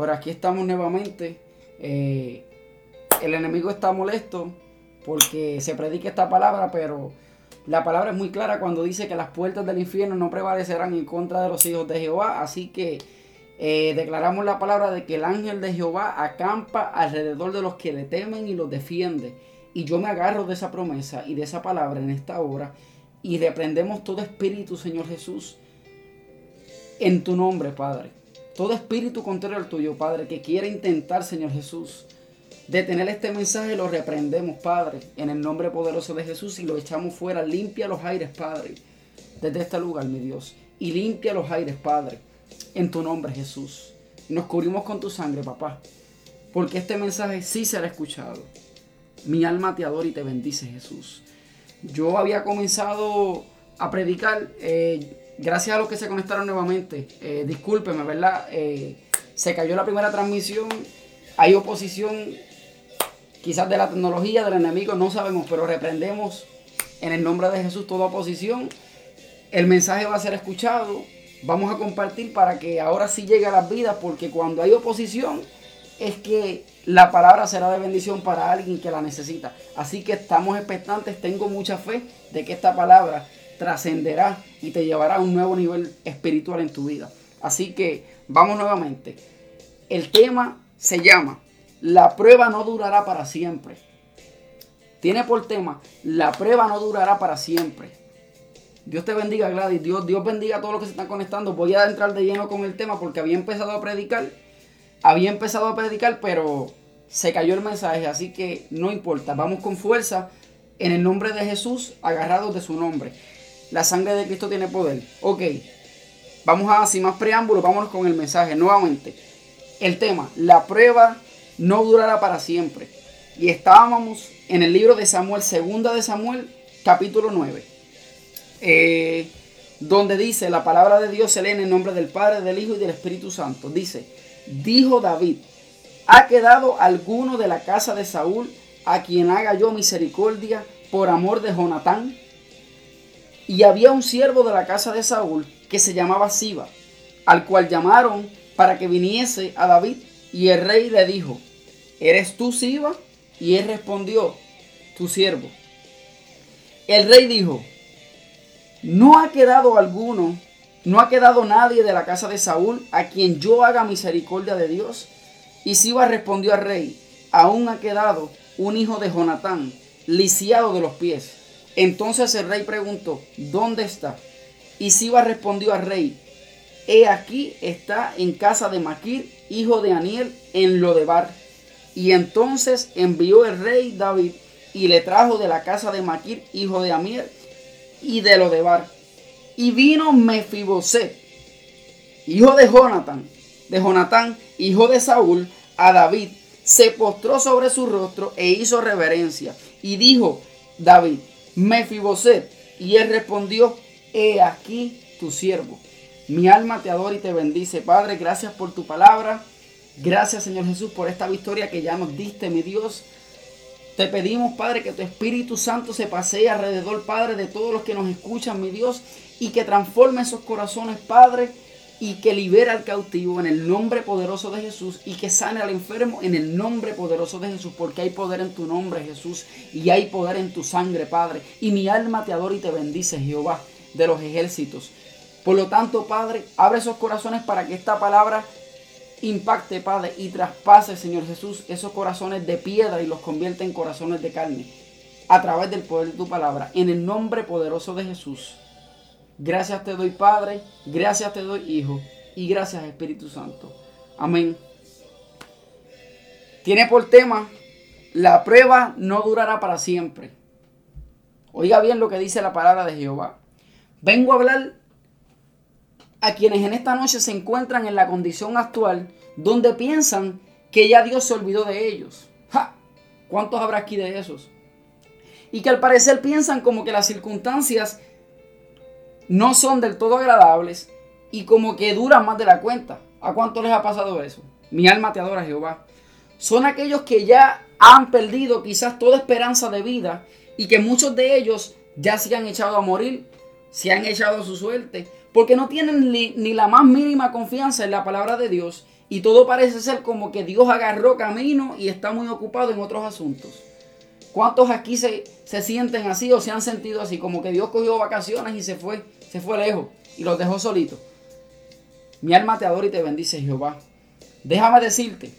Por aquí estamos nuevamente. Eh, el enemigo está molesto porque se predica esta palabra, pero la palabra es muy clara cuando dice que las puertas del infierno no prevalecerán en contra de los hijos de Jehová. Así que eh, declaramos la palabra de que el ángel de Jehová acampa alrededor de los que le temen y los defiende. Y yo me agarro de esa promesa y de esa palabra en esta hora y reprendemos todo espíritu, Señor Jesús, en tu nombre, Padre. Todo espíritu contrario al tuyo, Padre, que quiera intentar, Señor Jesús, detener este mensaje, lo reprendemos, Padre, en el nombre poderoso de Jesús y lo echamos fuera. Limpia los aires, Padre, desde este lugar, mi Dios. Y limpia los aires, Padre, en tu nombre, Jesús. Nos cubrimos con tu sangre, papá, porque este mensaje sí será escuchado. Mi alma te adora y te bendice, Jesús. Yo había comenzado a predicar, eh, gracias a los que se conectaron nuevamente. Eh, discúlpeme, ¿verdad? Eh, se cayó la primera transmisión. Hay oposición, quizás de la tecnología, del enemigo, no sabemos, pero reprendemos en el nombre de Jesús toda oposición. El mensaje va a ser escuchado. Vamos a compartir para que ahora sí llegue a las vidas, porque cuando hay oposición es que la palabra será de bendición para alguien que la necesita. Así que estamos expectantes, tengo mucha fe de que esta palabra trascenderá y te llevará a un nuevo nivel espiritual en tu vida. Así que vamos nuevamente. El tema se llama La prueba no durará para siempre. Tiene por tema La prueba no durará para siempre. Dios te bendiga, Gladys. Dios, Dios bendiga a todos los que se están conectando. Voy a entrar de lleno con el tema porque había empezado a predicar había empezado a predicar, pero se cayó el mensaje, así que no importa, vamos con fuerza en el nombre de Jesús, agarrados de su nombre. La sangre de Cristo tiene poder. Ok, vamos a, sin más preámbulos, vámonos con el mensaje nuevamente. El tema, la prueba no durará para siempre. Y estábamos en el libro de Samuel, segunda de Samuel, capítulo 9. Eh, donde dice, la palabra de Dios se lee en el nombre del Padre, del Hijo y del Espíritu Santo. Dice, dijo David, ¿ha quedado alguno de la casa de Saúl a quien haga yo misericordia por amor de Jonatán? Y había un siervo de la casa de Saúl que se llamaba Siba, al cual llamaron para que viniese a David, y el rey le dijo, ¿eres tú Siba? Y él respondió, tu siervo. El rey dijo, ¿no ha quedado alguno no ha quedado nadie de la casa de Saúl a quien yo haga misericordia de Dios. Y Siba respondió al rey, aún ha quedado un hijo de Jonatán, lisiado de los pies. Entonces el rey preguntó, ¿dónde está? Y Siba respondió al rey, he aquí está en casa de Maquir, hijo de Aniel, en Lodebar. Y entonces envió el rey David y le trajo de la casa de Maquir, hijo de Amiel, y de Lodebar y vino Mefiboset, hijo de Jonathan, de Jonatán, hijo de Saúl, a David. Se postró sobre su rostro e hizo reverencia. Y dijo David, Mefiboset. Y él respondió, he aquí tu siervo. Mi alma te adora y te bendice. Padre, gracias por tu palabra. Gracias, Señor Jesús, por esta victoria que ya nos diste, mi Dios. Te pedimos, Padre, que tu Espíritu Santo se pasee alrededor, Padre, de todos los que nos escuchan, mi Dios, y que transforme esos corazones, Padre, y que libere al cautivo en el nombre poderoso de Jesús y que sane al enfermo en el nombre poderoso de Jesús, porque hay poder en tu nombre, Jesús, y hay poder en tu sangre, Padre. Y mi alma te adora y te bendice, Jehová, de los ejércitos. Por lo tanto, Padre, abre esos corazones para que esta palabra impacte, Padre, y traspase, Señor Jesús, esos corazones de piedra y los convierte en corazones de carne a través del poder de tu palabra. En el nombre poderoso de Jesús. Gracias te doy, Padre, gracias te doy, Hijo, y gracias, Espíritu Santo. Amén. Tiene por tema, la prueba no durará para siempre. Oiga bien lo que dice la palabra de Jehová. Vengo a hablar a quienes en esta noche se encuentran en la condición actual donde piensan que ya Dios se olvidó de ellos. ¡Ja! ¿Cuántos habrá aquí de esos? Y que al parecer piensan como que las circunstancias no son del todo agradables y como que duran más de la cuenta. ¿A cuánto les ha pasado eso? Mi alma te adora, Jehová. Son aquellos que ya han perdido quizás toda esperanza de vida y que muchos de ellos ya se han echado a morir, se han echado a su suerte porque no tienen ni, la más mínima confianza en la palabra de Dios y todo parece ser como que Dios agarró camino y está muy ocupado en otros asuntos. ¿Cuántos aquí se, se sienten así o se han sentido así? Como que Dios cogió vacaciones y se fue, se fue lejos y los dejó solitos. Mi alma te adora y te bendice Jehová. Déjame decirte,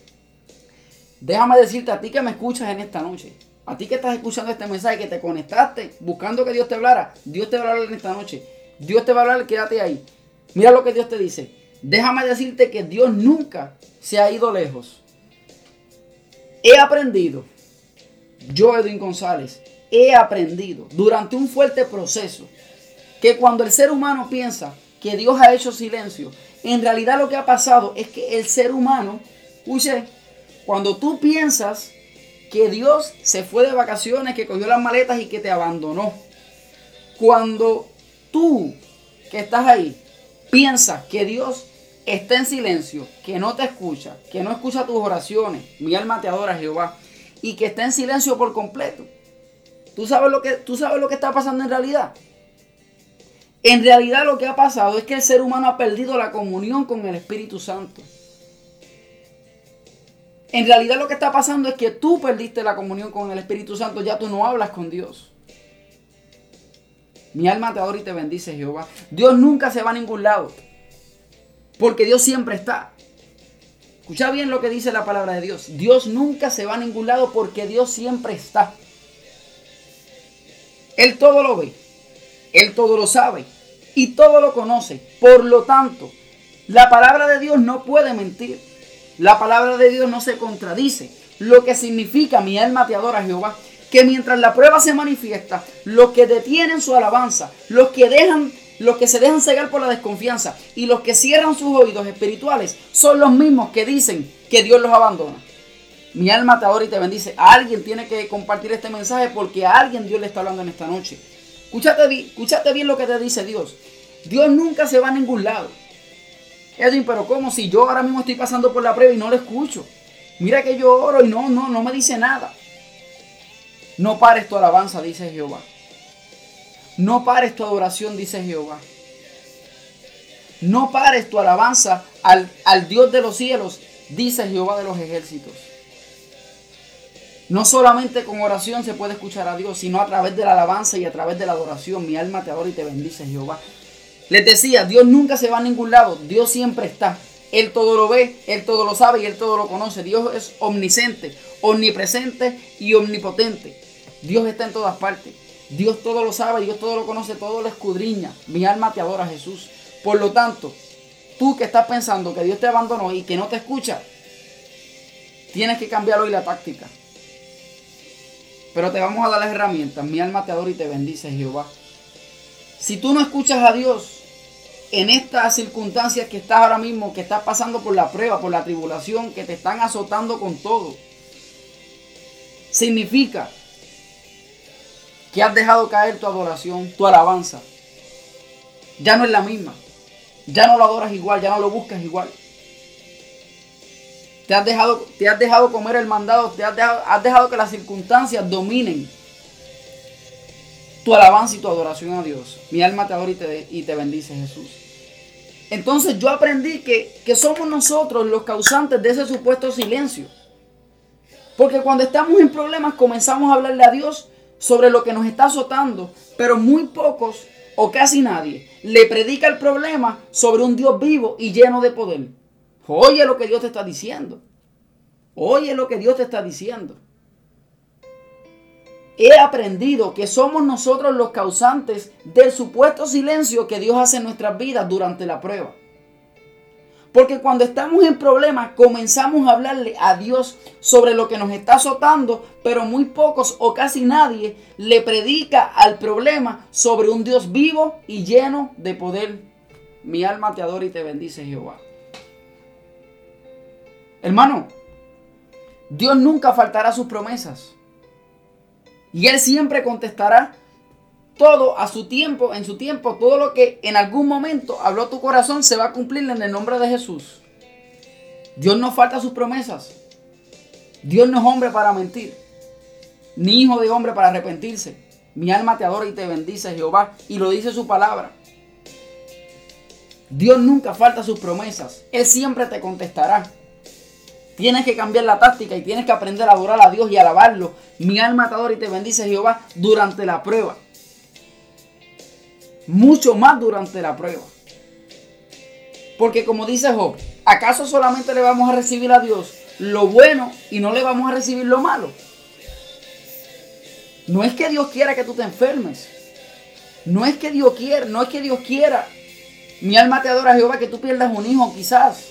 déjame decirte a ti que me escuchas en esta noche, a ti que estás escuchando este mensaje, que te conectaste buscando que Dios te hablara, Dios te va a hablar en esta noche. Dios te va a hablar, quédate ahí. Mira lo que Dios te dice. Déjame decirte que Dios nunca se ha ido lejos. He aprendido, yo Edwin González, he aprendido durante un fuerte proceso que cuando el ser humano piensa que Dios ha hecho silencio, en realidad lo que ha pasado es que el ser humano, escuche, cuando tú piensas que Dios se fue de vacaciones, que cogió las maletas y que te abandonó, cuando tú que estás ahí piensas que Dios está en silencio, que no te escucha, que no escucha tus oraciones, mi alma te adora Jehová, y que está en silencio por completo. ¿Tú sabes lo que, tú sabes lo que está pasando en realidad? En realidad lo que ha pasado es que el ser humano ha perdido la comunión con el Espíritu Santo. En realidad lo que está pasando es que tú perdiste la comunión con el Espíritu Santo, ya tú no hablas con Dios. Mi alma te adora y te bendice Jehová. Dios nunca se va a ningún lado. Porque Dios siempre está. Escucha bien lo que dice la palabra de Dios. Dios nunca se va a ningún lado porque Dios siempre está. Él todo lo ve. Él todo lo sabe. Y todo lo conoce. Por lo tanto, la palabra de Dios no puede mentir. La palabra de Dios no se contradice. Lo que significa mi alma te adora Jehová. Que mientras la prueba se manifiesta, los que detienen su alabanza, los que dejan los que se dejan cegar por la desconfianza y los que cierran sus oídos espirituales son los mismos que dicen que Dios los abandona. Mi alma te adora y te bendice. Alguien tiene que compartir este mensaje porque a alguien Dios le está hablando en esta noche. Escúchate, bien lo que te dice Dios. Dios nunca se va a ningún lado. Edwin, pero ¿cómo? Si yo ahora mismo estoy pasando por la prueba y no lo escucho. Mira que yo oro y no, no, no me dice nada. No pares tu alabanza, dice Jehová. No pares tu adoración, dice Jehová. No pares tu alabanza al, al, Dios de los cielos, dice Jehová de los ejércitos. No solamente con oración se puede escuchar a Dios, sino a través de la alabanza y a través de la adoración. Mi alma te adora y te bendice, Jehová. Les decía, Dios nunca se va a ningún lado, Dios siempre está. Él todo lo ve, Él todo lo sabe y Él todo lo conoce. Dios es omnisciente, omnipresente y omnipotente. Dios está en todas partes. Dios todo lo sabe, Dios todo lo conoce, todo lo escudriña. Mi alma te adora, Jesús. Por lo tanto, tú que estás pensando que Dios te abandonó y que no te escucha, tienes que cambiar hoy la táctica. Pero te vamos a dar las herramientas. Mi alma te adora y te bendice, Jehová. Si tú no escuchas a Dios en estas circunstancias que estás ahora mismo, que estás pasando por la prueba, por la tribulación, que te están azotando con todo, significa que has dejado caer tu adoración, tu alabanza. Ya no es la misma. Ya no lo adoras igual, ya no lo buscas igual. Te has dejado, te has dejado comer el mandado, te has dejado, has dejado que las circunstancias dominen tu alabanza y tu adoración a Dios. Mi alma te adora y te, y te bendice, Jesús. Entonces yo aprendí que, que somos nosotros los causantes de ese supuesto silencio. Porque cuando estamos en problemas comenzamos a hablarle a Dios sobre lo que nos está azotando, pero muy pocos o casi nadie le predica el problema sobre un Dios vivo y lleno de poder. Oye lo que Dios te está diciendo. Oye lo que Dios te está diciendo. He aprendido que somos nosotros los causantes del supuesto silencio que Dios hace en nuestras vidas durante la prueba. Porque cuando estamos en problemas comenzamos a hablarle a Dios sobre lo que nos está azotando, pero muy pocos o casi nadie le predica al problema sobre un Dios vivo y lleno de poder. Mi alma te adora y te bendice Jehová. Hermano, Dios nunca faltará sus promesas. Y Él siempre contestará todo a su tiempo, en su tiempo, todo lo que en algún momento habló tu corazón se va a cumplir en el nombre de Jesús. Dios no falta sus promesas. Dios no es hombre para mentir, ni hijo de hombre para arrepentirse. Mi alma te adora y te bendice Jehová, y lo dice su palabra. Dios nunca falta sus promesas. Él siempre te contestará. Tienes que cambiar la táctica y tienes que aprender a adorar a Dios y alabarlo. Mi alma adora y te bendice Jehová durante la prueba. Mucho más durante la prueba. Porque como dice Job, ¿acaso solamente le vamos a recibir a Dios lo bueno y no le vamos a recibir lo malo? No es que Dios quiera que tú te enfermes. No es que Dios quiera, no es que Dios quiera. Mi alma te adora Jehová que tú pierdas un hijo quizás.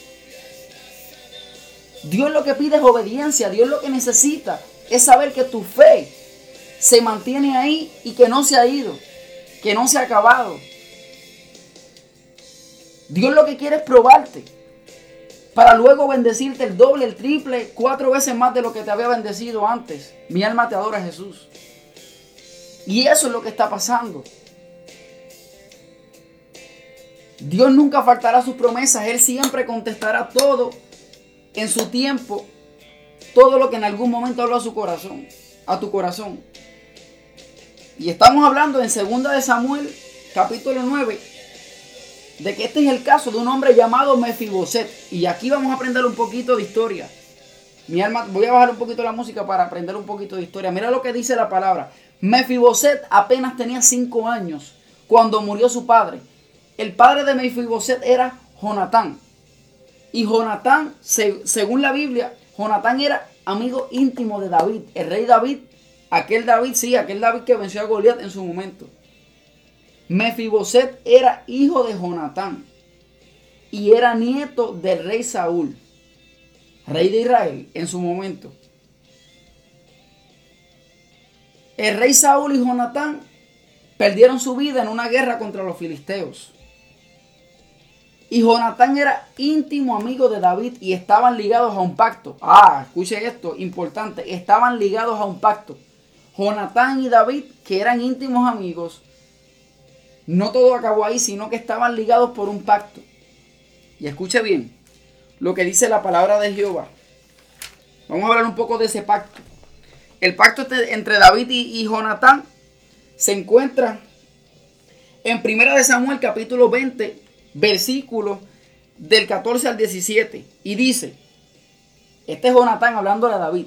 Dios lo que pide es obediencia. Dios lo que necesita es saber que tu fe se mantiene ahí y que no se ha ido, que no se ha acabado. Dios lo que quiere es probarte para luego bendecirte el doble, el triple, cuatro veces más de lo que te había bendecido antes. Mi alma te adora Jesús. Y eso es lo que está pasando. Dios nunca faltará sus promesas. Él siempre contestará todo en su tiempo. Todo lo que en algún momento habló a su corazón. A tu corazón. Y estamos hablando en 2 de Samuel, capítulo 9, de que este es el caso de un hombre llamado Mefiboset. Y aquí vamos a aprender un poquito de historia. Mi alma, voy a bajar un poquito la música para aprender un poquito de historia. Mira lo que dice la palabra. Mefiboset apenas tenía 5 años cuando murió su padre. El padre de Mefiboset era Jonatán. Y Jonatán, según la Biblia, Jonatán era amigo íntimo de David. El rey David, aquel David, sí, aquel David que venció a Goliat en su momento. Mefiboset era hijo de Jonatán y era nieto del rey Saúl, rey de Israel en su momento. El rey Saúl y Jonatán perdieron su vida en una guerra contra los filisteos. Y Jonatán era íntimo amigo de David y estaban ligados a un pacto. Ah, escuche esto, importante. Estaban ligados a un pacto. Jonatán y David, que eran íntimos amigos, no todo acabó ahí, sino que estaban ligados por un pacto. Y escuche bien lo que dice la palabra de Jehová. Vamos a hablar un poco de ese pacto. El pacto entre David y, Jonatán se encuentra en 1 Samuel capítulo 20, versículos del 14 al 17. Y dice, este es Jonatán hablándole a David.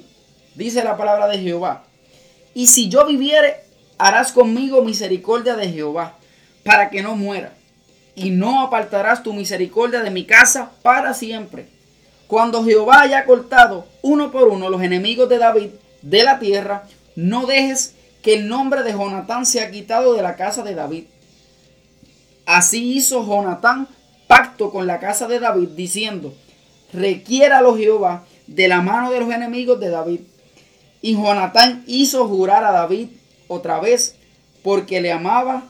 Dice la palabra de Jehová. Y si yo viviere, harás conmigo misericordia de Jehová para que no muera. Y no apartarás tu misericordia de mi casa para siempre. Cuando Jehová haya cortado uno por uno los enemigos de David de la tierra, no dejes que el nombre de Jonatán sea quitado de la casa de David. Así hizo Jonatán pacto con la casa de David, diciendo, requiéralo Jehová de la mano de los enemigos de David. Y Jonatán hizo jurar a David otra vez, porque le amaba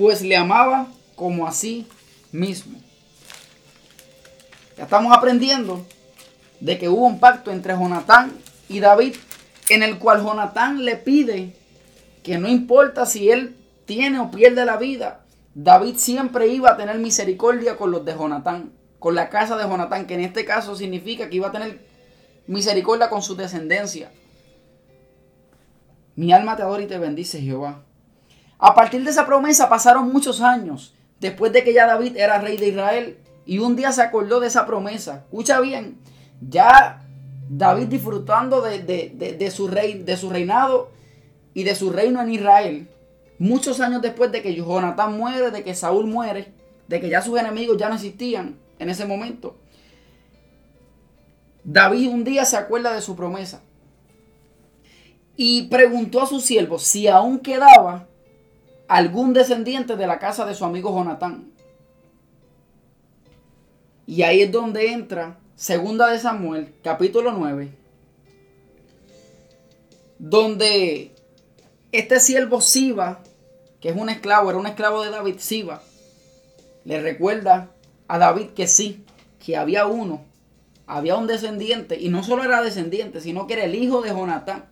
pues le amaba como a sí mismo. Ya estamos aprendiendo de que hubo un pacto entre Jonatán y David en el cual Jonatán le pide que no importa si él tiene o pierde la vida, David siempre iba a tener misericordia con los de Jonatán, con la casa de Jonatán, que en este caso significa que iba a tener misericordia con su descendencia. Mi alma te adora y te bendice, Jehová. A partir de esa promesa pasaron muchos años, después de que ya David era rey de Israel, y un día se acordó de esa promesa. Escucha bien, ya David disfrutando de, su, rey, de su reinado y de su reino en Israel, muchos años después de que Jonatán muere, de que Saúl muere, de que ya sus enemigos ya no existían en ese momento, David un día se acuerda de su promesa y preguntó a sus siervos si aún quedaba algún descendiente de la casa de su amigo Jonatán. Y ahí es donde entra Segunda de Samuel, capítulo 9, donde este siervo Siba, que es un esclavo, era un esclavo de David, Siba, le recuerda a David que sí, que había uno, había un descendiente, y no solo era descendiente, sino que era el hijo de Jonatán,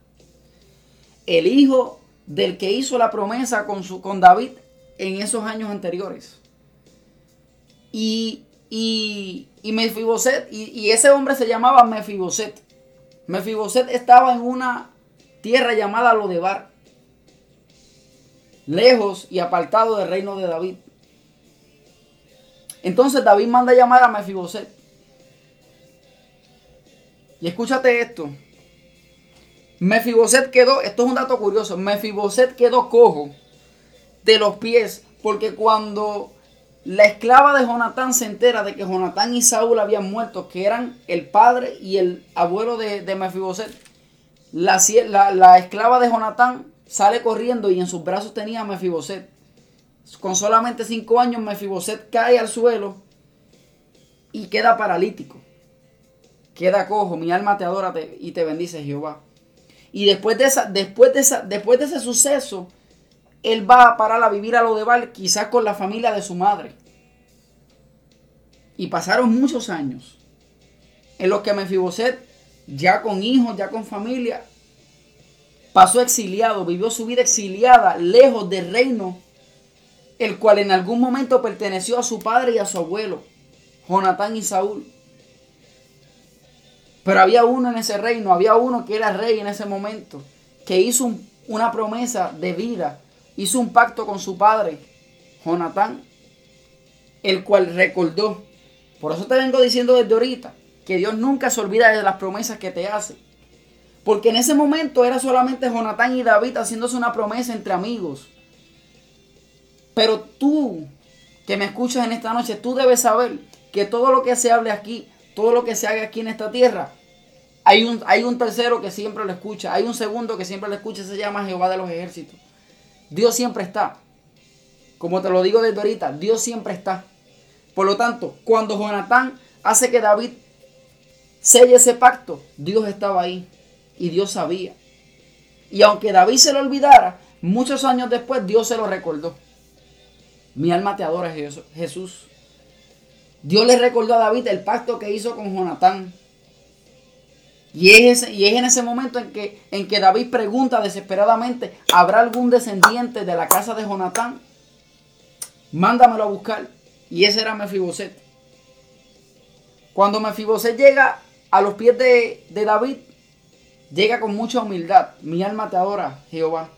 el hijo del que hizo la promesa con, su, con David en esos años anteriores. Y, y, y Mefiboset, y, ese hombre se llamaba Mefiboset. Mefiboset estaba en una tierra llamada Lodebar, lejos y apartado del reino de David. Entonces David manda llamar a Mefiboset. Y escúchate esto. Mefiboset quedó, esto es un dato curioso, Mefiboset quedó cojo de los pies porque cuando la esclava de Jonatán se entera de que Jonatán y Saúl habían muerto, que eran el padre y el abuelo de, de Mefiboset, la, la, esclava de Jonatán sale corriendo y en sus brazos tenía a Mefiboset. Con solamente cinco años, Mefiboset cae al suelo y queda paralítico. Queda cojo, mi alma te adora y te bendice Jehová. Y después de, esa, después, de esa, después de ese suceso, él va a parar a vivir a lo de Val, quizás con la familia de su madre. Y pasaron muchos años en los que Mefiboset, ya con hijos, ya con familia, pasó exiliado, vivió su vida exiliada, lejos del reino, el cual en algún momento perteneció a su padre y a su abuelo, Jonatán y Saúl. Pero había uno en ese reino, había uno que era rey en ese momento, que hizo una promesa de vida hizo un pacto con su padre, Jonatán, el cual recordó. Por eso te vengo diciendo desde ahorita que Dios nunca se olvida de las promesas que te hace. Porque en ese momento era solamente Jonatán y David haciéndose una promesa entre amigos. Pero tú que me escuchas en esta noche, tú debes saber que todo lo que se hable aquí, todo lo que se haga aquí en esta tierra, hay un, hay un tercero que siempre lo escucha, hay un segundo que siempre lo escucha, se llama Jehová de los ejércitos. Dios siempre está. Como te lo digo desde ahorita, Dios siempre está. Por lo tanto, cuando Jonatán hace que David selle ese pacto, Dios estaba ahí y Dios sabía. Y aunque David se lo olvidara, muchos años después Dios se lo recordó. Mi alma te adora, Jesús. Dios le recordó a David el pacto que hizo con Jonatán. Y es, en ese momento en que, David pregunta desesperadamente, ¿habrá algún descendiente de la casa de Jonatán? Mándamelo a buscar. Y ese era Mefiboset. Cuando Mefiboset llega a los pies de David, llega con mucha humildad. Mi alma te adora, Jehová.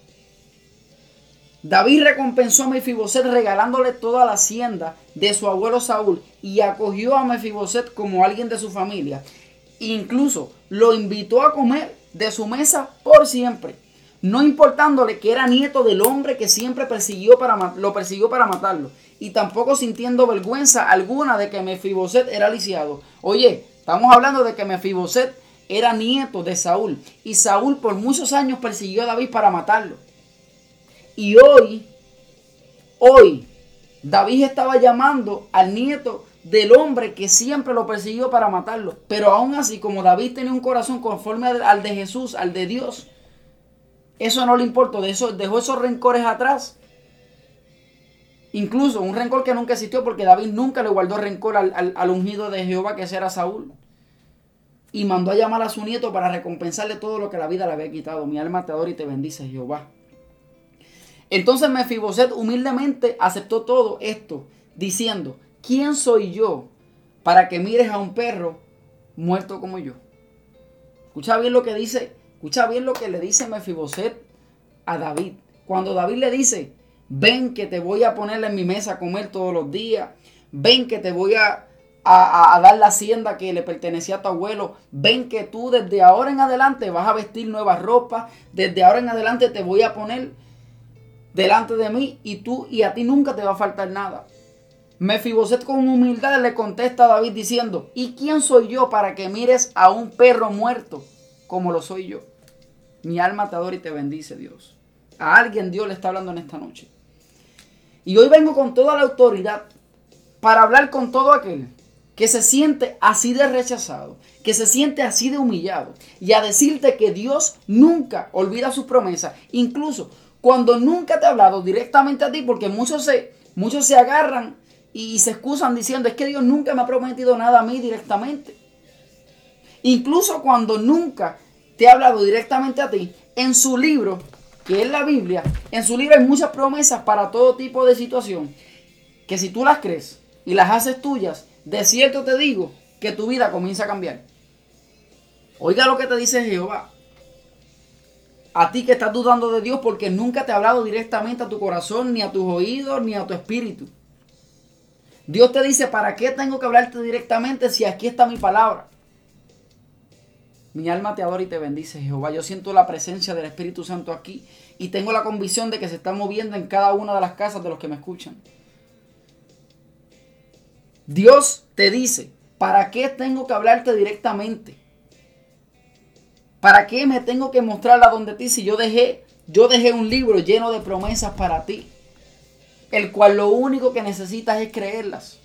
David recompensó a Mefiboset regalándole toda la hacienda de su abuelo Saúl y acogió a Mefiboset como alguien de su familia. Incluso lo invitó a comer de su mesa por siempre, no importándole que era nieto del hombre que siempre persiguió para, lo persiguió para matarlo, y tampoco sintiendo vergüenza alguna de que Mefiboset era lisiado. Oye, estamos hablando de que Mefiboset era nieto de Saúl, y Saúl por muchos años persiguió a David para matarlo. Y hoy, hoy, David estaba llamando al nieto del hombre que siempre lo persiguió para matarlo. Pero aún así, como David tenía un corazón conforme al de Jesús, al de Dios, eso no le importó, de eso, dejó esos rencores atrás. Incluso un rencor que nunca existió porque David nunca le guardó rencor al, al ungido de Jehová que era Saúl. Y mandó a llamar a su nieto para recompensarle todo lo que la vida le había quitado. Mi alma te adora y te bendice Jehová. Entonces Mefiboset humildemente aceptó todo esto, diciendo, ¿quién soy yo para que mires a un perro muerto como yo? Escucha bien lo que dice, escucha bien lo que le dice Mefiboset a David. Cuando David le dice, ven que te voy a ponerle en mi mesa a comer todos los días, ven que te voy a, dar la hacienda que le pertenecía a tu abuelo, ven que tú desde ahora en adelante vas a vestir nuevas ropas, desde ahora en adelante te voy a poner delante de mí y tú y a ti nunca te va a faltar nada. Mefiboset con humildad le contesta a David diciendo, ¿y quién soy yo para que mires a un perro muerto como lo soy yo? Mi alma te adora y te bendice Dios. A alguien Dios le está hablando en esta noche. Y hoy vengo con toda la autoridad para hablar con todo aquel que se siente así de rechazado, que se siente así de humillado, y a decirte que Dios nunca olvida sus promesas, incluso cuando nunca te ha hablado directamente a ti, porque muchos se, muchos se agarran y se excusan diciendo, es que Dios nunca me ha prometido nada a mí directamente. Incluso cuando nunca te ha hablado directamente a ti, en su libro, que es la Biblia, en su libro hay muchas promesas para todo tipo de situación, que si tú las crees y las haces tuyas, de cierto te digo que tu vida comienza a cambiar. Oiga lo que te dice Jehová. A ti que estás dudando de Dios porque nunca te ha hablado directamente a tu corazón, ni a tus oídos, ni a tu espíritu. Dios te dice, ¿para qué tengo que hablarte directamente si aquí está mi palabra? Mi alma te adora y te bendice, Jehová. Yo siento la presencia del Espíritu Santo aquí y tengo la convicción de que se está moviendo en cada una de las casas de los que me escuchan. Dios te dice, ¿para qué tengo que hablarte directamente? ¿Para qué me tengo que mostrarla donde ti si yo dejé, yo dejé un libro lleno de promesas para ti? El cual lo único que necesitas es creerlas.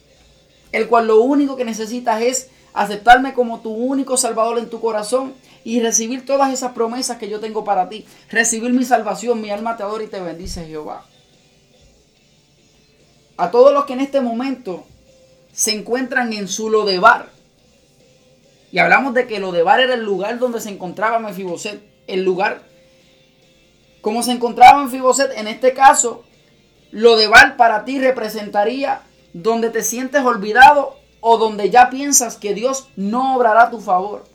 El cual lo único que necesitas es aceptarme como tu único salvador en tu corazón y recibir todas esas promesas que yo tengo para ti. Recibir mi salvación, mi alma te adora y te bendice Jehová. A todos los que en este momento se encuentran en su Lodebar. Y hablamos de que Lodebar era el lugar donde se encontraba Mefiboset. El lugar como se encontraba Mefiboset, en este caso, Lodebar para ti representaría donde te sientes olvidado o donde ya piensas que Dios no obrará a tu favor.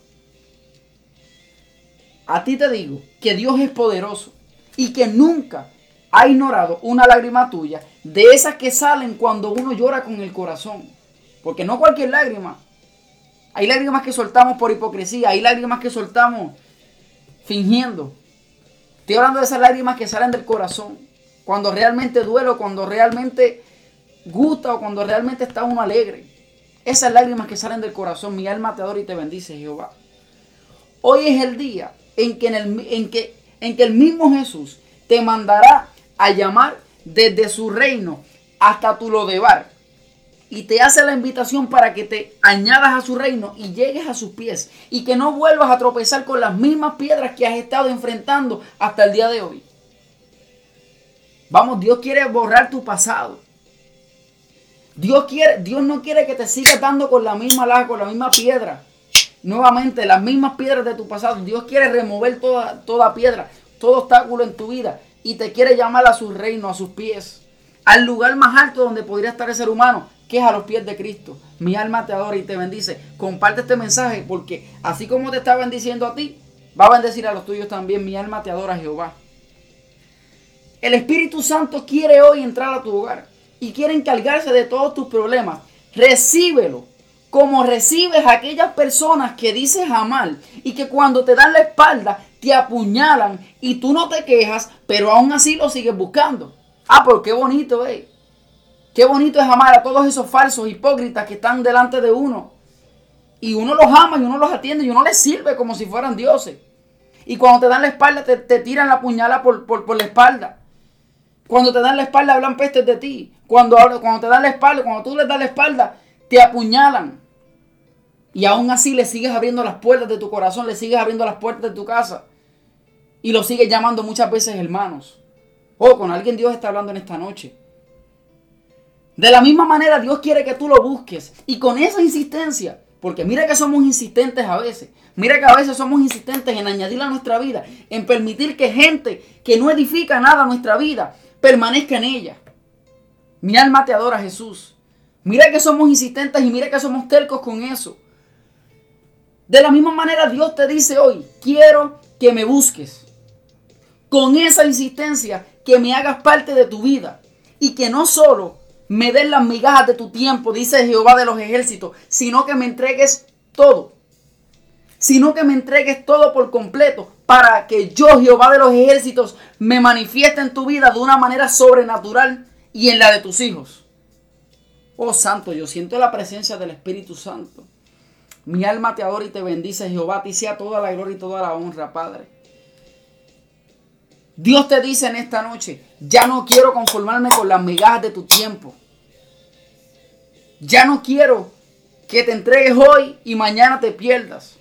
A ti te digo que Dios es poderoso y que nunca ha ignorado una lágrima tuya de esas que salen cuando uno llora con el corazón. Porque no cualquier lágrima. Hay lágrimas que soltamos por hipocresía, hay lágrimas que soltamos fingiendo. Estoy hablando de esas lágrimas que salen del corazón. Cuando realmente duelo, cuando realmente gusta o cuando realmente está uno alegre. Esas lágrimas que salen del corazón, mi alma te adora y te bendice, Jehová. Hoy es el día en que, en el, en que, en que el mismo Jesús te mandará a llamar desde su reino hasta tu lodebar. Y te hace la invitación para que te añadas a su reino y llegues a sus pies. Y que no vuelvas a tropezar con las mismas piedras que has estado enfrentando hasta el día de hoy. Vamos, Dios quiere borrar tu pasado. Dios, quiere, Dios no quiere que te sigas dando con la misma laja, con la misma piedra. Nuevamente, las mismas piedras de tu pasado. Dios quiere remover toda, toda piedra, todo obstáculo en tu vida. Y te quiere llamar a su reino, a sus pies. Al lugar más alto donde podría estar el ser humano, que es a los pies de Cristo. Mi alma te adora y te bendice. Comparte este mensaje porque así como te está bendiciendo a ti, va a bendecir a los tuyos también. Mi alma te adora, Jehová. El Espíritu Santo quiere hoy entrar a tu hogar y quiere encargarse de todos tus problemas. Recíbelo como recibes a aquellas personas que dices amar y que cuando te dan la espalda te apuñalan y tú no te quejas, pero aún así lo sigues buscando. Ah, pero qué bonito, eh. Qué bonito es amar a todos esos falsos hipócritas que están delante de uno. Y uno los ama y uno los atiende y uno les sirve como si fueran dioses. Y cuando te dan la espalda, te, tiran la puñalada por, por la espalda. Cuando te dan la espalda hablan pestes de ti. Cuando, cuando te dan la espalda, cuando tú les das la espalda, te apuñalan. Y aún así le sigues abriendo las puertas de tu corazón, le sigues abriendo las puertas de tu casa. Y lo sigues llamando muchas veces hermanos. O con alguien Dios está hablando en esta noche. De la misma manera Dios quiere que tú lo busques. Y con esa insistencia, porque mira que somos insistentes a veces. Mira que a veces somos insistentes en añadir a nuestra vida, en permitir que gente que no edifica nada a nuestra vida permanezca en ella. Mi alma te adora, Jesús. Mira que somos insistentes y mira que somos tercos con eso. De la misma manera Dios te dice hoy, quiero que me busques. Con esa insistencia, que me hagas parte de tu vida. Y que no solo me des las migajas de tu tiempo, dice Jehová de los ejércitos, sino que me entregues todo. Sino que me entregues todo por completo para que yo, Jehová de los ejércitos, me manifieste en tu vida de una manera sobrenatural y en la de tus hijos. Oh Santo, yo siento la presencia del Espíritu Santo. Mi alma te adora y te bendice, Jehová. Ti sea toda la gloria y toda la honra, Padre. Dios te dice en esta noche, ya no quiero conformarme con las migajas de tu tiempo. Ya no quiero que te entregues hoy y mañana te pierdas.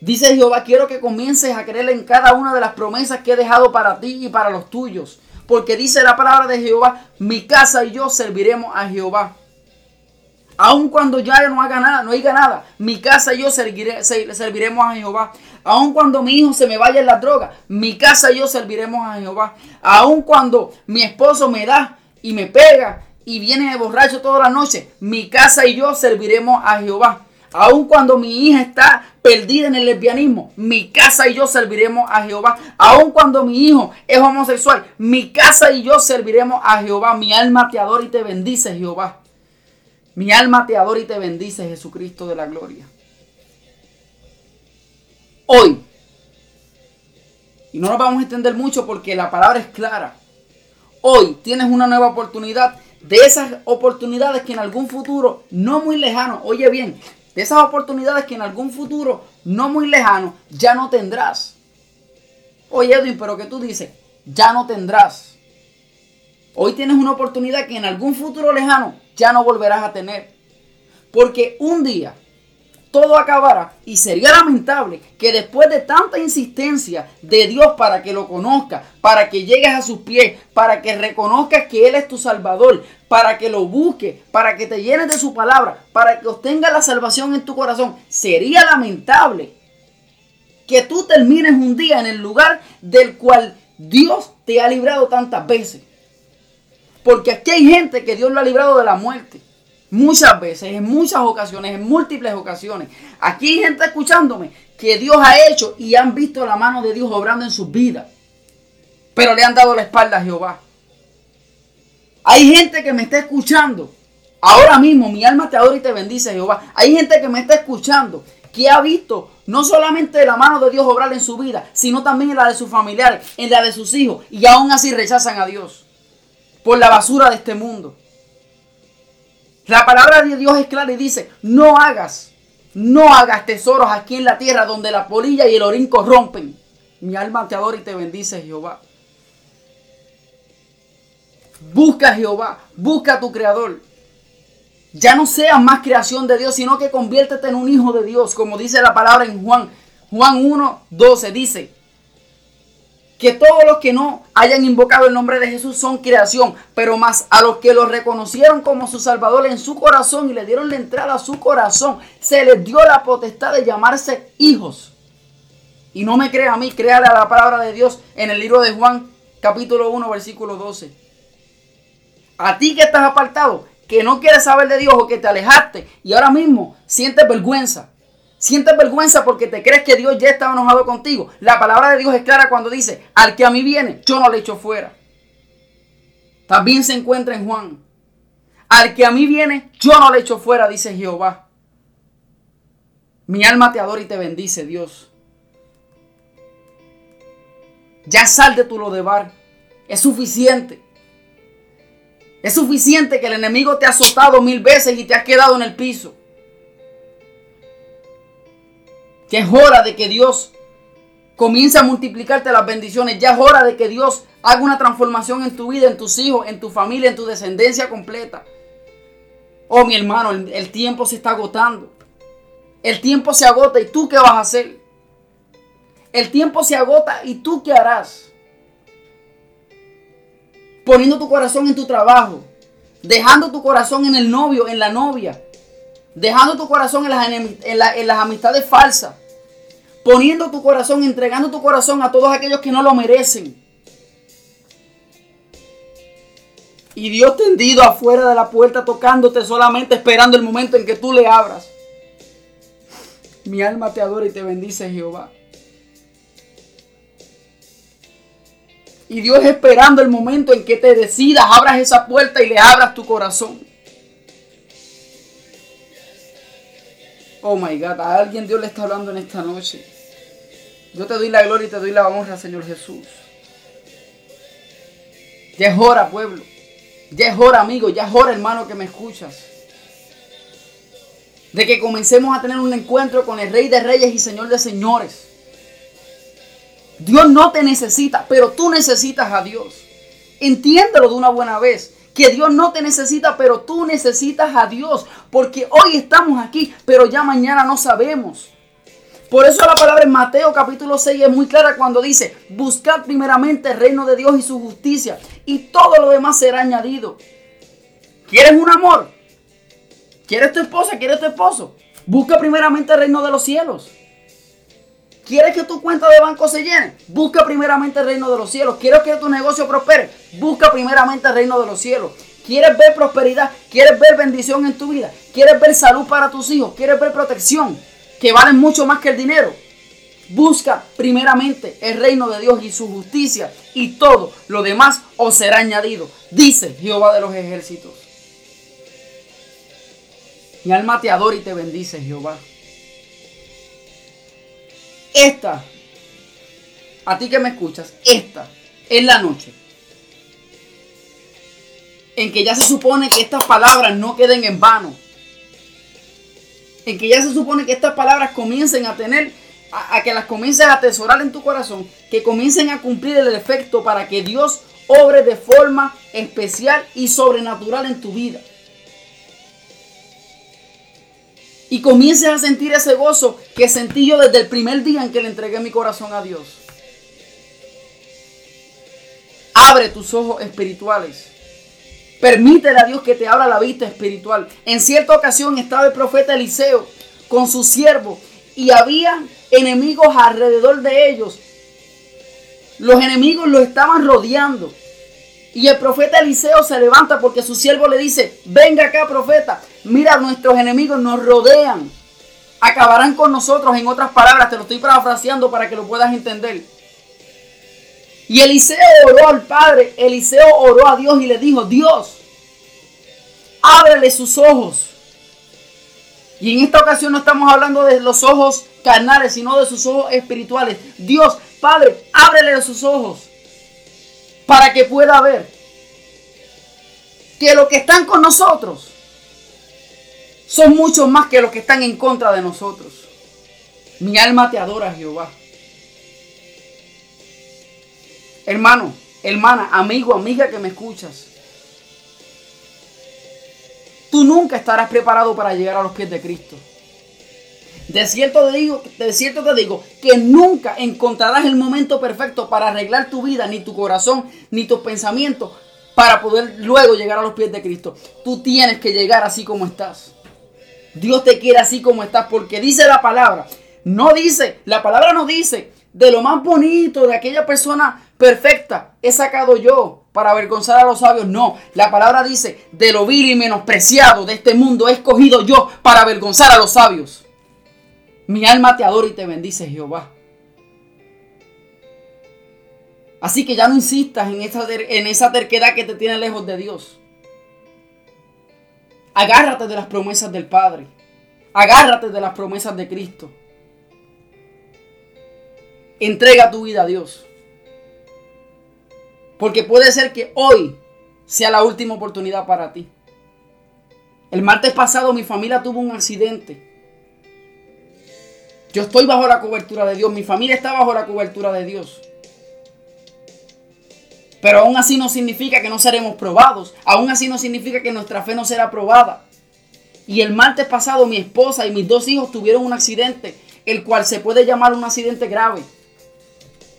Dice Jehová, quiero que comiences a creer en cada una de las promesas que he dejado para ti y para los tuyos. Porque dice la palabra de Jehová, mi casa y yo serviremos a Jehová. Aun cuando ya no haga nada, no haya nada, mi casa y yo serviremos a Jehová. Aun cuando mi hijo se me vaya en la droga, mi casa y yo serviremos a Jehová. Aun cuando mi esposo me da y me pega y viene de borracho toda la noche, mi casa y yo serviremos a Jehová. Aun cuando mi hija está perdida en el lesbianismo, mi casa y yo serviremos a Jehová. Aun cuando mi hijo es homosexual, mi casa y yo serviremos a Jehová. Mi alma te adora y te bendice, Jehová. Mi alma te adora y te bendice, Jesucristo de la gloria. hoy. Y no nos vamos a extender mucho porque la palabra es clara. Hoy tienes una nueva oportunidad de esas oportunidades que en algún futuro, no muy lejano, oye bien, de esas oportunidades que en algún futuro, no muy lejano, ya no tendrás. Oye Edwin, pero que tú dices, ya no tendrás. Hoy tienes una oportunidad que en algún futuro lejano ya no volverás a tener. Porque un día todo acabará y sería lamentable que después de tanta insistencia de Dios para que lo conozcas, para que llegues a sus pies, para que reconozcas que Él es tu Salvador, para que lo busques, para que te llenes de su palabra, para que obtengas la salvación en tu corazón, sería lamentable que tú termines un día en el lugar del cual Dios te ha librado tantas veces. Porque aquí hay gente que Dios lo ha librado de la muerte. Muchas veces, en muchas ocasiones, en múltiples ocasiones. Aquí hay gente escuchándome que Dios ha hecho y han visto la mano de Dios obrando en sus vidas. Pero le han dado la espalda a Jehová. Hay gente que me está escuchando. Ahora mismo mi alma te adora y te bendice Jehová. Hay gente que me está escuchando que ha visto no solamente la mano de Dios obrar en su vida, sino también en la de sus familiares, en la de sus hijos. Y aún así rechazan a Dios por la basura de este mundo. La palabra de Dios es clara y dice, no hagas, no hagas tesoros aquí en la tierra donde la polilla y el orín corrompen. Mi alma te adora y te bendice Jehová. Busca a Jehová, busca a tu creador. Ya no seas más creación de Dios, sino que conviértete en un hijo de Dios, como dice la palabra en Juan. Juan 1, 12 dice, que todos los que no hayan invocado el nombre de Jesús son creación, pero más a los que lo reconocieron como su Salvador en su corazón y le dieron la entrada a su corazón, se les dio la potestad de llamarse hijos. Y no me crea a mí, créale a la palabra de Dios en el libro de Juan, capítulo 1, versículo 12. A ti que estás apartado, que no quieres saber de Dios o que te alejaste y ahora mismo sientes vergüenza Sientes vergüenza porque te crees que Dios ya está enojado contigo. La palabra de Dios es clara cuando dice, al que a mí viene, yo no le echo fuera. También se encuentra en Juan. Al que a mí viene, yo no le echo fuera, dice Jehová. Mi alma te adora y te bendice, Dios. Ya sal de tu lodebar. Es suficiente. Es suficiente que el enemigo te ha azotado mil veces y te has quedado en el piso. Que es hora de que Dios comience a multiplicarte las bendiciones. Ya es hora de que Dios haga una transformación en tu vida, en tus hijos, en tu familia, en tu descendencia completa. Oh, mi hermano, el, el tiempo se está agotando. El tiempo se agota y tú qué vas a hacer. El tiempo se agota y tú qué harás. Poniendo tu corazón en tu trabajo. Dejando tu corazón en el novio, en la novia dejando tu corazón en las, en, las amistades falsas, poniendo tu corazón, entregando tu corazón a todos aquellos que no lo merecen. Y Dios tendido afuera de la puerta tocándote solamente esperando el momento en que tú le abras. Mi alma te adora y te bendice Jehová. Y Dios esperando el momento en que te decidas, abras esa puerta y le abras tu corazón. Oh my God, a alguien Dios le está hablando en esta noche. Yo te doy la gloria y te doy la honra, Señor Jesús. Ya es hora, pueblo. Ya es hora, amigo. Ya es hora, hermano, que me escuchas. De que comencemos a tener un encuentro con el Rey de Reyes y Señor de Señores. Dios no te necesita, pero tú necesitas a Dios. Entiéndelo de una buena vez que Dios no te necesita, pero tú necesitas a Dios. Porque hoy estamos aquí, pero ya mañana no sabemos. Por eso la palabra en Mateo capítulo 6 es muy clara cuando dice, buscad primeramente el reino de Dios y su justicia, y todo lo demás será añadido. ¿Quieres un amor? ¿Quieres tu esposa? ¿Quieres tu esposo? Busca primeramente el reino de los cielos. ¿Quieres que tu cuenta de banco se llene? Busca primeramente el reino de los cielos. ¿Quieres que tu negocio prospere? Busca primeramente el reino de los cielos. ¿Quieres ver prosperidad? ¿Quieres ver bendición en tu vida? ¿Quieres ver salud para tus hijos? ¿Quieres ver protección? Que valen mucho más que el dinero. Busca primeramente el reino de Dios y su justicia y todo lo demás os será añadido. Dice Jehová de los ejércitos. Mi alma te adora y te bendice, Jehová. Esta, a ti que me escuchas, esta es la noche en que ya se supone que estas palabras no queden en vano. En que ya se supone que estas palabras comiencen a tener, a, que las comiences a atesorar en tu corazón, que comiencen a cumplir el efecto para que Dios obre de forma especial y sobrenatural en tu vida. Y comiences a sentir ese gozo que sentí yo desde el primer día en que le entregué mi corazón a Dios. Abre tus ojos espirituales Permítele a Dios que te abra la vista espiritual. En cierta ocasión estaba el profeta Eliseo con su siervo y había enemigos alrededor de ellos. Los enemigos lo estaban rodeando. Y el profeta Eliseo se levanta porque su siervo le dice, venga acá profeta, mira, nuestros enemigos nos rodean. Acabarán con nosotros, en otras palabras, te lo estoy parafraseando para que lo puedas entender. Y Eliseo oró al Padre, Eliseo oró a Dios y le dijo, Dios, ábrele sus ojos. Y en esta ocasión no estamos hablando de los ojos carnales, sino de sus ojos espirituales. Dios, Padre, ábrele sus ojos para que pueda ver que los que están con nosotros son muchos más que los que están en contra de nosotros. Mi alma te adora, Jehová. Hermano, hermana, amigo, amiga que me escuchas. Tú nunca estarás preparado para llegar a los pies de Cristo. De cierto, te digo, de cierto te digo que nunca encontrarás el momento perfecto para arreglar tu vida, ni tu corazón, ni tus pensamientos, para poder luego llegar a los pies de Cristo. Tú tienes que llegar así como estás. Dios te quiere así como estás porque dice la palabra. No dice, la palabra no dice de lo más bonito de aquella persona perfecta he sacado yo para avergonzar a los sabios. No, la palabra dice, de lo vil y menospreciado de este mundo he escogido yo para avergonzar a los sabios. Mi alma te adora y te bendice, Jehová. Así que ya no insistas en esa, terquedad que te tiene lejos de Dios. Agárrate de las promesas del Padre. Agárrate de las promesas de Cristo. Entrega tu vida a Dios. Porque puede ser que hoy sea la última oportunidad para ti. El martes pasado mi familia tuvo un accidente. Yo estoy bajo la cobertura de Dios. Mi familia está bajo la cobertura de Dios. Pero aún así no significa que no seremos probados. Aún así no significa que nuestra fe no será probada. Y el martes pasado mi esposa y mis dos hijos tuvieron un accidente, el cual se puede llamar un accidente grave.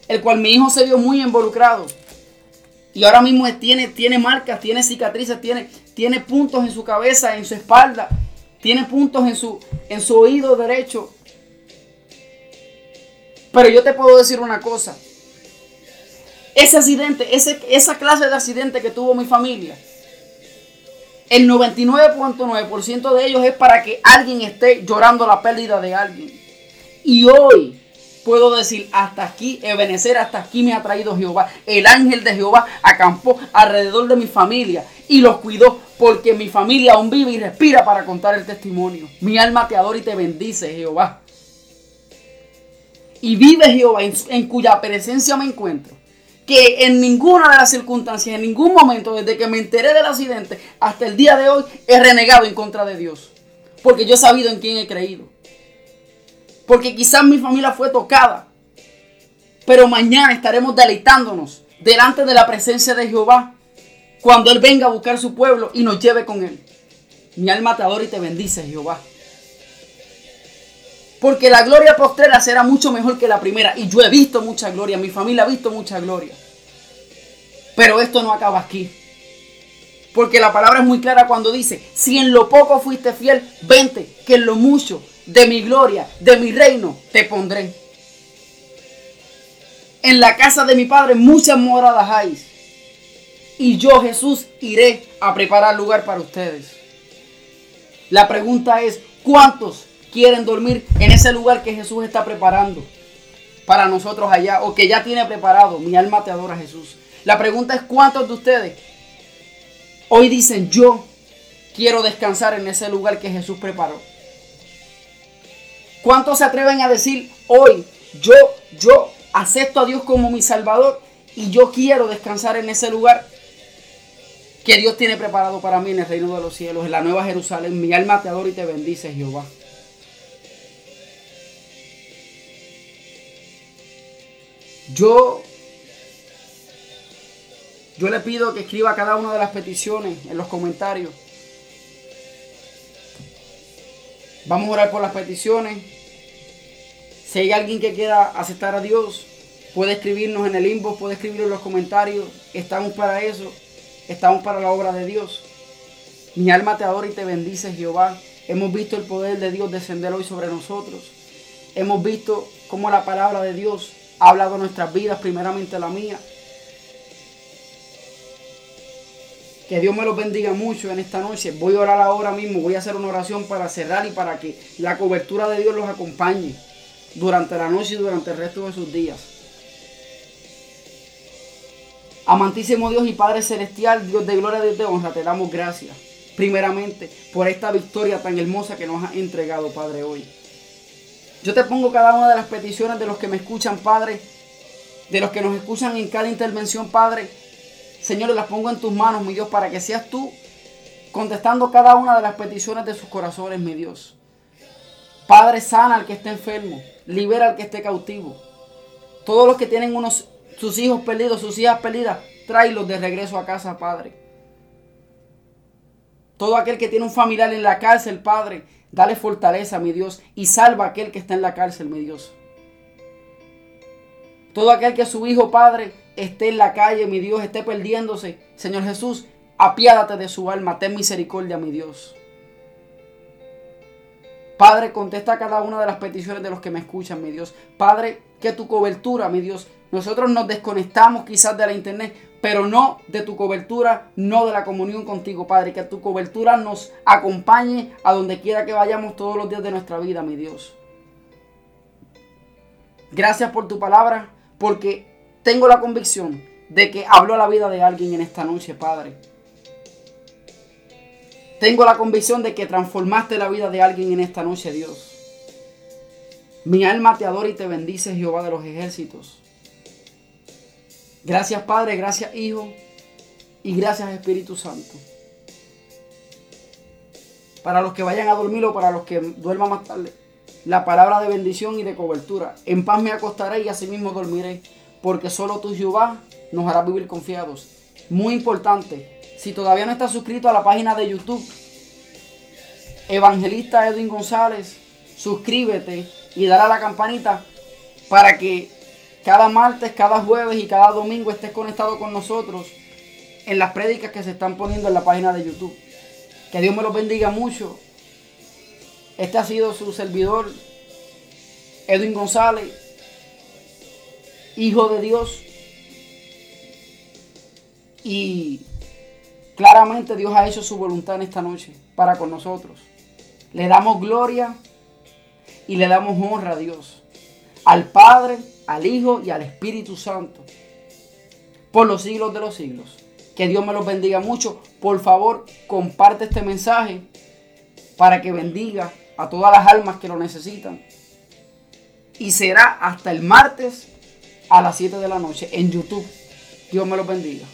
El cual mi hijo se vio muy involucrado. Y ahora mismo tiene, tiene marcas, tiene cicatrices, tiene, tiene puntos en su cabeza, en su espalda, tiene puntos en su, en su oído derecho. Pero yo te puedo decir una cosa. Ese accidente, ese, esa clase de accidente que tuvo mi familia, el 99.9% de ellos es para que alguien esté llorando la pérdida de alguien. Y hoy puedo decir, hasta aquí, Ebenecer, hasta aquí me ha traído Jehová. El ángel de Jehová acampó alrededor de mi familia y los cuidó porque mi familia aún vive y respira para contar el testimonio. Mi alma te adora y te bendice, Jehová. Y vive Jehová en, cuya presencia me encuentro. Que en ninguna de las circunstancias, en ningún momento, desde que me enteré del accidente hasta el día de hoy, he renegado en contra de Dios. Porque yo he sabido en quién he creído. Porque quizás mi familia fue tocada. Pero mañana estaremos deleitándonos delante de la presencia de Jehová. Cuando Él venga a buscar su pueblo y nos lleve con Él. Mi alma te adora y te bendice, Jehová. Porque la gloria postrera será mucho mejor que la primera. Y yo he visto mucha gloria, mi familia ha visto mucha gloria. Pero esto no acaba aquí. Porque la palabra es muy clara cuando dice, si en lo poco fuiste fiel, vente, que en lo mucho de mi gloria, de mi reino, te pondré. En la casa de mi Padre muchas moradas hay. Y yo, Jesús, iré a preparar lugar para ustedes. La pregunta es, ¿cuántos quieren dormir en ese lugar que Jesús está preparando para nosotros allá o que ya tiene preparado? Mi alma te adora, Jesús. La pregunta es, ¿cuántos de ustedes hoy dicen, yo quiero descansar en ese lugar que Jesús preparó? ¿Cuántos se atreven a decir hoy yo, yo acepto a Dios como mi Salvador y yo quiero descansar en ese lugar que Dios tiene preparado para mí en el reino de los cielos, en la nueva Jerusalén. Mi alma te adora y te bendice, Jehová. Yo, yo le pido que escriba cada una de las peticiones en los comentarios. Vamos a orar por las peticiones. Si hay alguien que quiera aceptar a Dios, puede escribirnos en el inbox, puede escribirlo en los comentarios. Estamos para eso. Estamos para la obra de Dios. Mi alma te adora y te bendice, Jehová. Hemos visto el poder de Dios descender hoy sobre nosotros. Hemos visto cómo la palabra de Dios ha hablado nuestras vidas, primeramente la mía. Que Dios me los bendiga mucho en esta noche. Voy a orar ahora mismo, voy a hacer una oración para cerrar y para que la cobertura de Dios los acompañe durante la noche y durante el resto de sus días. Amantísimo Dios y Padre Celestial, Dios de gloria, Dios de honra, te damos gracias. Primeramente, por esta victoria tan hermosa que nos has entregado, Padre, hoy. Yo te pongo cada una de las peticiones de los que me escuchan, Padre, de los que nos escuchan en cada intervención, Padre. Señor, las pongo en tus manos, mi Dios, para que seas tú contestando cada una de las peticiones de sus corazones, mi Dios. Padre, sana al que esté enfermo, libera al que esté cautivo. Todos los que tienen unos sus hijos perdidos, sus hijas perdidas, tráelos de regreso a casa, Padre. Todo aquel que tiene un familiar en la cárcel, Padre, dale fortaleza, mi Dios, y salva a aquel que está en la cárcel, mi Dios. Todo aquel que su hijo, Padre, esté en la calle, mi Dios, esté perdiéndose, Señor Jesús, apiádate de su alma, ten misericordia, mi Dios. Padre, contesta cada una de las peticiones de los que me escuchan, mi Dios. Padre, que tu cobertura, mi Dios, nosotros nos desconectamos quizás de la internet, pero no de tu cobertura, no de la comunión contigo, Padre. Que tu cobertura nos acompañe a donde quiera que vayamos todos los días de nuestra vida, mi Dios. Gracias por tu palabra, porque tengo la convicción de que habló la vida de alguien en esta noche, Padre. Tengo la convicción de que transformaste la vida de alguien en esta noche, Dios. Mi alma te adora y te bendice, Jehová de los ejércitos. Gracias Padre, gracias Hijo y gracias Espíritu Santo. Para los que vayan a dormir o para los que duerman más tarde, la palabra de bendición y de cobertura. En paz me acostaré y asimismo dormiré, porque solo tú Jehová nos hará vivir confiados. Muy importante, si todavía no estás suscrito a la página de YouTube, Evangelista Edwin González, suscríbete y dale a la campanita para que cada martes, cada jueves y cada domingo estés conectado con nosotros en las prédicas que se están poniendo en la página de YouTube. Que Dios me los bendiga mucho. Este ha sido su servidor, Edwin González, hijo de Dios. Y claramente Dios ha hecho su voluntad en esta noche para con nosotros. Le damos gloria y le damos honra a Dios, al Padre, al Hijo y al Espíritu Santo, por los siglos de los siglos. Que Dios me los bendiga mucho. Por favor, comparte este mensaje para que bendiga a todas las almas que lo necesitan. Y será hasta el martes a las 7 de la noche en YouTube. Dios me los bendiga.